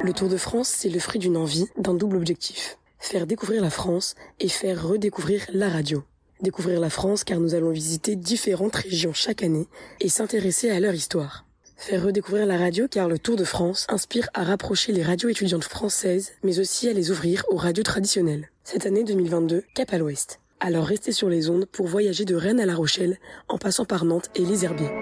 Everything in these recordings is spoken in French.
Le Tour de France, c'est le fruit d'une envie, d'un double objectif. Faire découvrir la France et faire redécouvrir la radio. Découvrir la France car nous allons visiter différentes régions chaque année et s'intéresser à leur histoire. Faire redécouvrir la radio car le Tour de France inspire à rapprocher les radios étudiantes françaises mais aussi à les ouvrir aux radios traditionnelles. Cette année 2022, cap à l'ouest. Alors restez sur les ondes pour voyager de Rennes à La Rochelle en passant par Nantes et les Herbiers.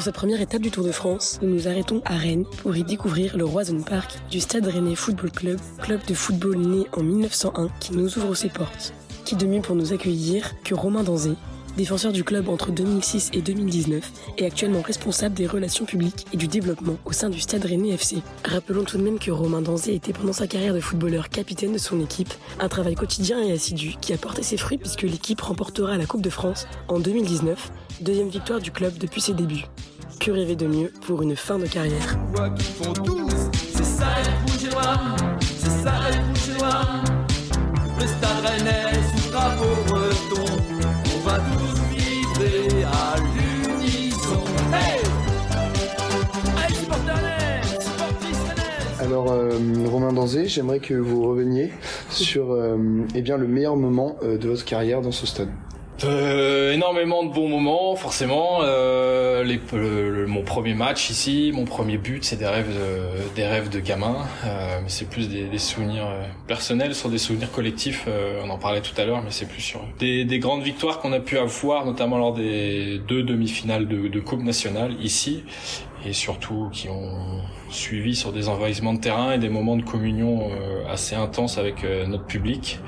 Pour cette première étape du Tour de France, nous nous arrêtons à Rennes pour y découvrir le Roison Park du Stade Rennais Football Club, club de football né en 1901 qui nous ouvre ses portes. Qui de mieux pour nous accueillir que Romain Danzé, défenseur du club entre 2006 et 2019 et actuellement responsable des relations publiques et du développement au sein du Stade Rennais FC. Rappelons tout de même que Romain Danzé était pendant sa carrière de footballeur capitaine de son équipe, un travail quotidien et assidu qui a porté ses fruits puisque l'équipe remportera la Coupe de France en 2019, deuxième victoire du club depuis ses débuts. Que rêver de mieux pour une fin de carrière Quoi qu'ils font tous, c'est ça être rouge et noir, c'est ça être rouge et noir. Le stade rennais sous drapeau breton, on va tous vibrer à l'unisson. Hey Hey, supporters rennais, supportrices rennaises Alors, euh, Romain Danzé, j'aimerais que vous reveniez sur euh, eh bien, le meilleur moment euh, de votre carrière dans ce stade. Euh, énormément de bons moments, forcément. Euh, les, le- le- mon premier match ici, mon premier but, c'est des rêves, de, des rêves de gamin, euh, mais c'est plus des, des souvenirs euh, personnels sur des souvenirs collectifs. euh, on en parlait tout à l'heure, mais c'est plus sur des, des grandes victoires qu'on a pu avoir, notamment lors des deux demi-finales de, de Coupe nationale ici, et surtout qui ont suivi sur des envahissements de terrain et des moments de communion euh, assez intenses avec euh, notre public.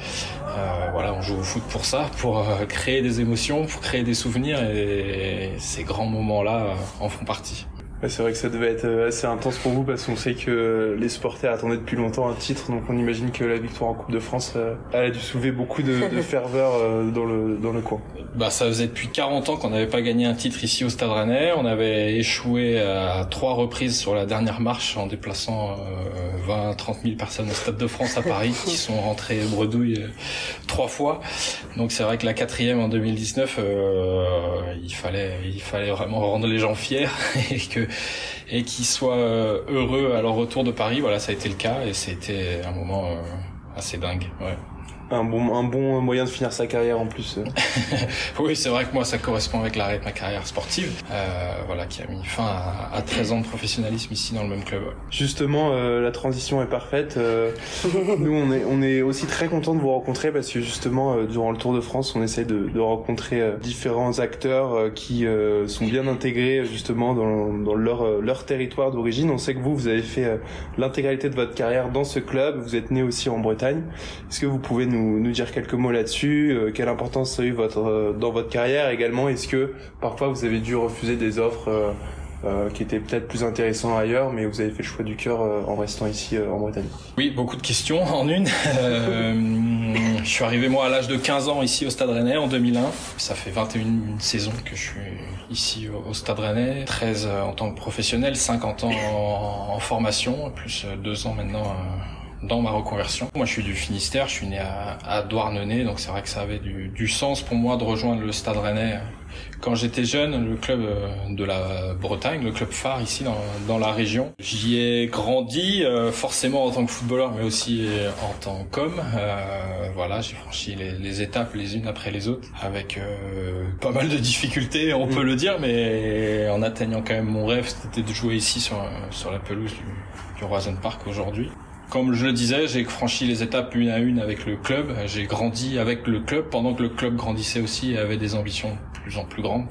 Euh, voilà, on joue au foot pour ça, pour euh, créer des émotions, pour créer des souvenirs et ces grands moments-là en font partie. Ouais, C'est vrai que ça devait être euh, assez intense pour vous parce qu'on sait que les supporters attendaient depuis longtemps un titre, donc on imagine que la victoire en Coupe de France euh, elle a dû soulever beaucoup de, de ferveur euh, dans le dans le coin. Bah, ça faisait depuis 40 ans qu'on n'avait pas gagné un titre ici au Stade Rennais. On avait échoué à trois reprises sur la dernière marche en déplaçant euh, 20-30 000 personnes au Stade de France à Paris qui sont rentrées bredouilles trois fois. Donc c'est vrai que la quatrième en 2019, euh, il fallait il fallait vraiment rendre les gens fiers et que et qu'ils soient euh, heureux à leur retour de Paris. Voilà, ça a été le cas et c'était un moment euh, assez dingue. Un bon un bon moyen de finir sa carrière en plus. Oui, c'est vrai que moi, ça correspond avec l'arrêt de ma carrière sportive, euh, voilà, qui a mis fin à, à 13 ans de professionnalisme ici dans le même club. Justement, euh, la transition est parfaite. Euh, nous, on est, on est aussi très content de vous rencontrer parce que justement, euh, durant le Tour de France, on essaie de, de rencontrer euh, différents acteurs euh, qui euh, sont bien intégrés justement dans, dans leur, leur territoire d'origine. On sait que vous, vous avez fait l'intégralité de votre carrière dans ce club. Vous êtes né aussi en Bretagne. Est-ce que vous pouvez nous, nous dire quelques mots là-dessus Euh, Quelle importance a eu votre, euh, dans votre carrière également Est-ce que parfois vous avez dû refuser des offres euh, qui étaient peut-être plus intéressantes ailleurs, mais vous avez fait le choix du cœur en restant ici en Bretagne? Oui, beaucoup de questions en une. Je suis arrivé moi à l'âge de 15 ans ici au Stade Rennais en 2001. Ça fait 21 saisons que je suis ici au Stade Rennais, 13 en tant que professionnel, 50 ans en, en formation, plus 2 ans maintenant dans ma reconversion. Moi, je suis du Finistère, je suis né à, à Douarnenez, donc c'est vrai que ça avait du, du sens pour moi de rejoindre le Stade Rennais. Quand j'étais jeune, le club euh, de la Bretagne, le club phare ici dans, dans la région, j'y ai grandi euh, forcément en tant que footballeur, mais aussi euh, en tant qu'homme. Euh, voilà, j'ai franchi les, les étapes les unes après les autres, avec euh, pas mal de difficultés, on peut le dire, mais en atteignant quand même mon rêve, c'était de jouer ici sur, sur la pelouse du, du Roison Park aujourd'hui. Comme je le disais, j'ai franchi les étapes une à une avec le club. J'ai grandi avec le club pendant que le club grandissait aussi et avait des ambitions de plus en plus grandes.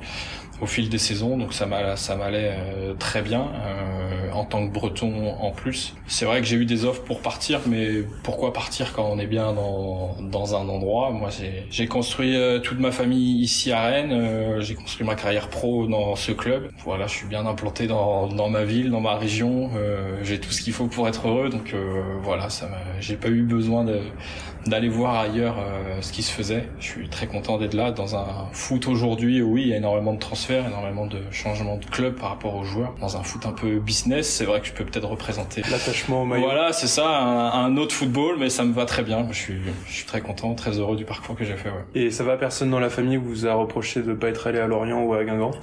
Au fil des saisons, donc ça m'a ça m'allait euh, très bien euh, en tant que Breton en plus. C'est vrai que j'ai eu des offres pour partir, mais pourquoi partir quand on est bien dans dans un endroit? Moi, j'ai construit euh, toute ma famille ici à Rennes. j'ai construit ma carrière pro dans ce club. Voilà, je suis bien implanté dans dans ma ville, dans ma région. j'ai tout ce qu'il faut pour être heureux, donc euh, voilà, j'ai pas eu besoin de d'aller voir ailleurs euh, ce qui se faisait. Je suis très content d'être là dans un foot aujourd'hui. où Oui, il y a énormément de transferts, énormément de changements de club par rapport aux joueurs. Dans un foot un peu business, c'est vrai que je peux peut-être représenter. L'attachement au maillot. Voilà, c'est ça, un, un autre football, mais ça me va très bien. Je suis, je suis très content, très heureux du parcours que j'ai fait. Ouais. Et ça va, personne dans la famille vous a reproché de pas être allé à Lorient ou à Guingamp?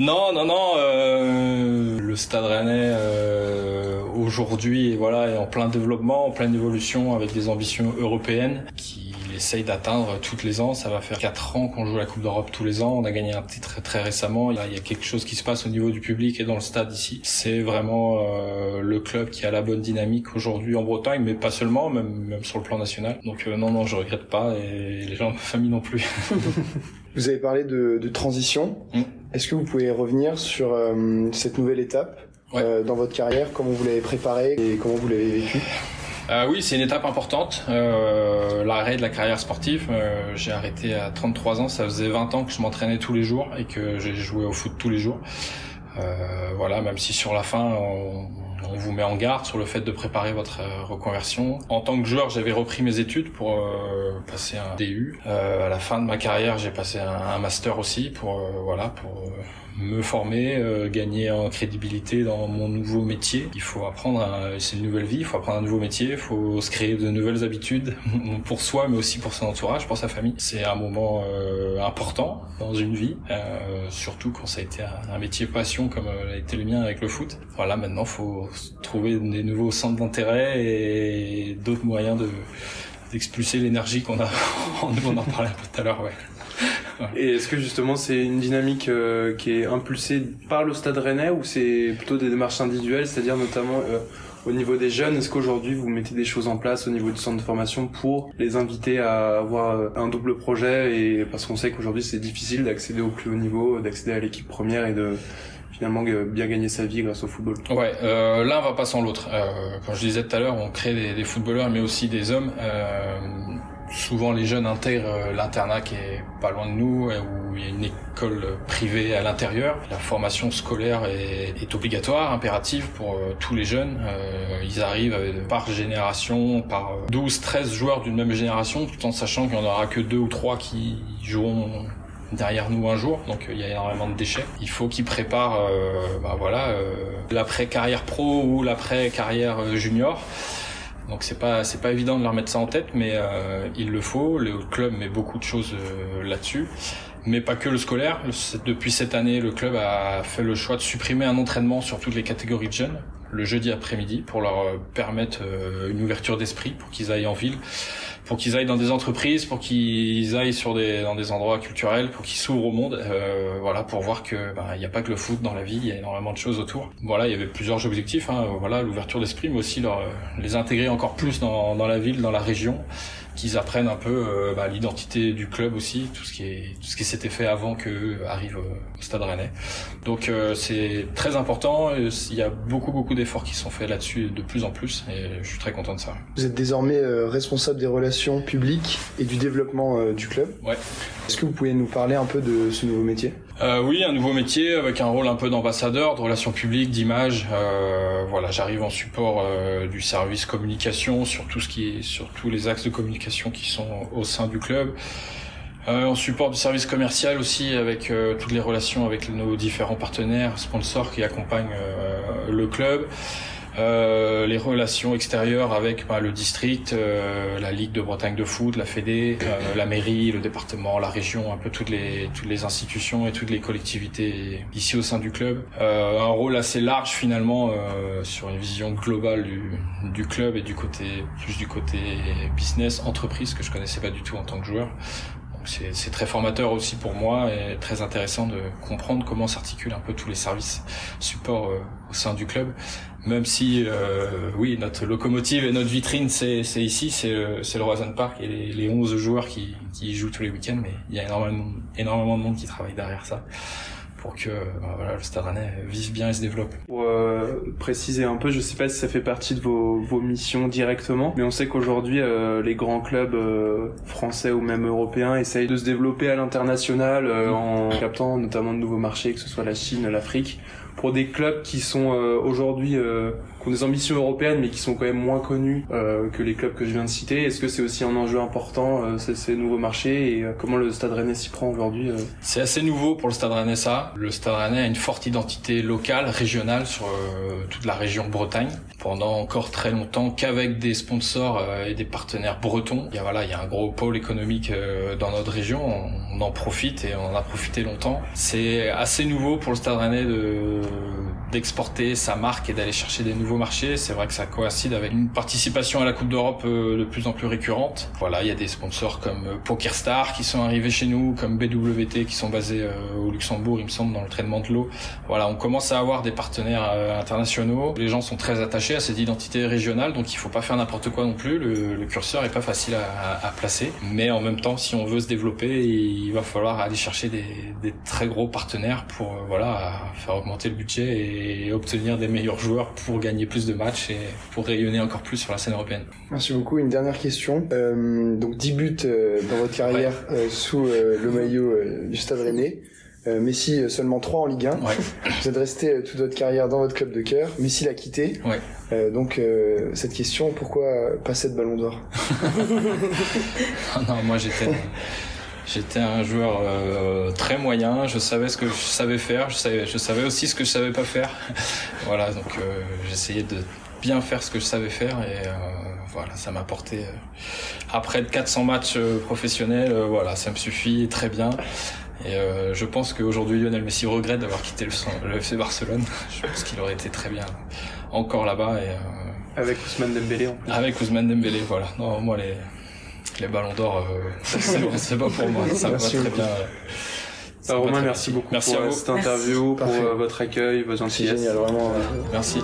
Non, non, non. euh, le Stade Rennais euh, aujourd'hui, voilà, est en plein développement, en pleine évolution, avec des ambitions européennes qu'il essaye d'atteindre toutes les ans. Ça va faire quatre ans qu'on joue la Coupe d'Europe tous les ans. On a gagné un titre très récemment. Il y, a, il y a quelque chose qui se passe au niveau du public et dans le stade ici. C'est vraiment euh, le club qui a la bonne dynamique aujourd'hui en Bretagne, mais pas seulement, même, même sur le plan national. Donc euh, non, non, je regrette pas et les gens de ma famille non plus. Vous avez parlé de, de transition. Mm. Est-ce que vous pouvez revenir sur euh, cette nouvelle étape Ouais. euh, dans votre carrière, comment vous l'avez préparée et comment vous l'avez vécue? Euh, oui, c'est une étape importante. Euh, L'arrêt de la carrière sportive. Euh, j'ai arrêté à 33 ans. Ça faisait 20 ans que je m'entraînais tous les jours et que j'ai joué au foot tous les jours. Euh, voilà, même si sur la fin on, on vous met en garde sur le fait de préparer votre euh, reconversion. En tant que joueur, j'avais repris mes études pour euh, passer un DU. À la fin de ma carrière, j'ai passé un, un master aussi pour voilà pour me former, euh, gagner en crédibilité dans mon nouveau métier. Il faut apprendre, c'est une nouvelle vie, il faut apprendre un nouveau métier, il faut se créer de nouvelles habitudes pour soi, mais aussi pour son entourage, pour sa famille. C'est un moment euh, important dans une vie, euh, surtout quand ça a été un, un métier passion comme euh, a été le mien avec le foot. Voilà, maintenant faut trouver des nouveaux centres d'intérêt et d'autres moyens de d'expulser l'énergie qu'on a. on en parlait un peu tout à l'heure, ouais. Et est-ce que justement c'est une dynamique euh, qui est impulsée par le Stade Rennais ou c'est plutôt des démarches individuelles, c'est-à-dire notamment euh, au niveau des jeunes, est-ce qu'aujourd'hui vous mettez des choses en place au niveau du centre de formation pour les inviter à avoir euh, un double projet et parce qu'on sait qu'aujourd'hui c'est difficile d'accéder au plus haut niveau, d'accéder à l'équipe première et de finalement euh, bien gagner sa vie grâce au football? Ouais, euh, l'un va pas sans l'autre. Euh, comme je disais tout à l'heure, on crée des, des footballeurs, mais aussi des hommes. Euh, souvent, les jeunes intègrent euh, l'internat qui est pas loin de nous, où il y a une école privée à l'intérieur. La formation scolaire est, obligatoire, impérative pour euh, tous les jeunes. Euh, ils arrivent par génération, par 12, 13 joueurs d'une même génération, tout en sachant qu'il y en aura que deux ou trois qui joueront derrière nous un jour, donc il y a énormément de déchets. Il faut qu'ils préparent, bah voilà, euh, l'après carrière pro ou l'après carrière euh, junior. Donc c'est pas c'est pas évident de leur mettre ça en tête, mais euh, il le faut. Le club met beaucoup de choses euh, là-dessus, mais pas que le scolaire. Depuis cette année, le club a fait le choix de supprimer un entraînement sur toutes les catégories de jeunes le jeudi après-midi pour leur euh, permettre euh, une ouverture d'esprit, pour qu'ils aillent en ville, pour qu'ils aillent dans des entreprises, pour qu'ils aillent sur des dans des endroits culturels, pour qu'ils s'ouvrent au monde, euh, voilà, pour voir que bah, il n'y a pas que le foot dans la vie, il y a énormément de choses autour. Voilà, il y avait plusieurs objectifs, hein, voilà, l'ouverture d'esprit, mais aussi leur, euh, les intégrer encore plus dans, dans la ville, dans la région, qu'ils apprennent un peu euh, bah, l'identité du club aussi, tout ce qui est tout ce qui s'était fait avant que arrive euh, au Stade Rennais. Donc euh, c'est très important. euh, Il y a beaucoup beaucoup d'efforts qui sont faits là-dessus de plus en plus, et je suis très content de ça. Vous êtes désormais euh, responsable des relations publiques et du développement euh, du club. Ouais. Est-ce que vous pouvez nous parler un peu de ce nouveau métier? Euh, oui, un nouveau métier avec un rôle un peu d'ambassadeur, de relations publiques, d'image. Euh, voilà, j'arrive en support euh, du service communication sur tout ce qui est sur tous les axes de communication qui sont au sein du club. Euh, en support du service commercial aussi avec euh, toutes les relations avec nos différents partenaires, sponsors qui accompagnent le club. Euh, les relations extérieures avec bah, le district, euh, la Ligue de Bretagne de foot, la Fédé, euh, la mairie, le département, la région, un peu toutes les toutes les institutions et toutes les collectivités ici au sein du club. Euh, un rôle assez large finalement euh, sur une vision globale du, du club et du côté plus du côté business, entreprise que je connaissais pas du tout en tant que joueur. C'est très formateur aussi pour moi et très intéressant de comprendre comment s'articulent un peu tous les services support euh, au sein du club. Même si, euh, oui, notre locomotive et notre vitrine, c'est ici, c'est le, c'est le Roison Park et les, les 11 joueurs qui, qui jouent tous les week-ends, mais il y a énormément, énormément de monde qui travaille derrière ça pour que bah, voilà, le Stade vive bien et se développe. Pour euh, préciser un peu, je sais pas si ça fait partie de vos, vos missions directement, mais on sait qu'aujourd'hui euh, les grands clubs euh, français ou même européens essayent de se développer à l'international euh, en captant notamment de nouveaux marchés, que ce soit la Chine, l'Afrique, pour des clubs qui sont euh, aujourd'hui euh, qui ont des ambitions européennes mais qui sont quand même moins connus euh, que les clubs que je viens de citer. Est-ce que c'est aussi un enjeu important euh, ces, ces nouveaux marchés et euh, comment le Stade Rennais s'y prend aujourd'hui euh C'est assez nouveau pour le Stade Rennais ça. Le Stade Rennais a une forte identité locale, régionale sur toute la région Bretagne. Pendant encore très longtemps qu'avec des sponsors et des partenaires bretons. Il y a voilà, il y a un gros pôle économique dans notre région. On, on en profite et on en a profité longtemps. C'est assez nouveau pour le Stade Rennais de d'exporter sa marque et d'aller chercher des nouveaux marchés. C'est vrai que ça coïncide avec une participation à la Coupe d'Europe euh, de plus en plus récurrente. Voilà, il y a des sponsors comme euh, PokerStar qui sont arrivés chez nous, comme BWT qui sont basés euh, au Luxembourg, il me semble, dans le traitement de l'eau. Voilà, on commence à avoir des partenaires internationaux. Les gens sont très attachés à cette identité régionale, donc il faut pas faire n'importe quoi non plus. Le, curseur est pas facile à, placer, mais en même temps, si on veut se développer, va falloir aller chercher des, des très gros partenaires pour euh, voilà faire augmenter le budget et obtenir des meilleurs joueurs pour gagner plus de matchs et pour rayonner encore plus sur la scène européenne. Merci beaucoup. Une dernière question. Euh, donc 10 buts euh, dans votre carrière euh, sous le maillot du Stade Rennais. Messi seulement 3 en Ligue 1. Ouais. Vous êtes resté toute votre carrière dans votre club de cœur. Messi l'a quitté. Ouais. Euh, donc euh, cette question, pourquoi pas cette Ballon d'Or? Non, moi j'étais j'étais un joueur euh, très moyen. Je savais ce que je savais faire. Je savais, je savais aussi ce que je savais pas faire. voilà, donc euh, j'essayais de bien faire ce que je savais faire et euh, voilà, ça m'a porté. euh, après de 400 matchs euh, professionnels, euh, voilà, ça me suffit très bien. Et euh, je pense qu'aujourd'hui Lionel Messi regrette d'avoir quitté le, le FC Barcelone. Je pense qu'il aurait été très bien encore là-bas et euh, avec Ousmane Dembélé en plus. avec Ousmane Dembélé, voilà. Non, moi les les ballons d'or, euh, c'est pas pour moi. Ça va très bien. ça Romain, très merci bien. beaucoup Merci pour à euh, vous. cette interview, pour Parfait. euh, votre accueil, vos génial, vraiment. euh, Merci.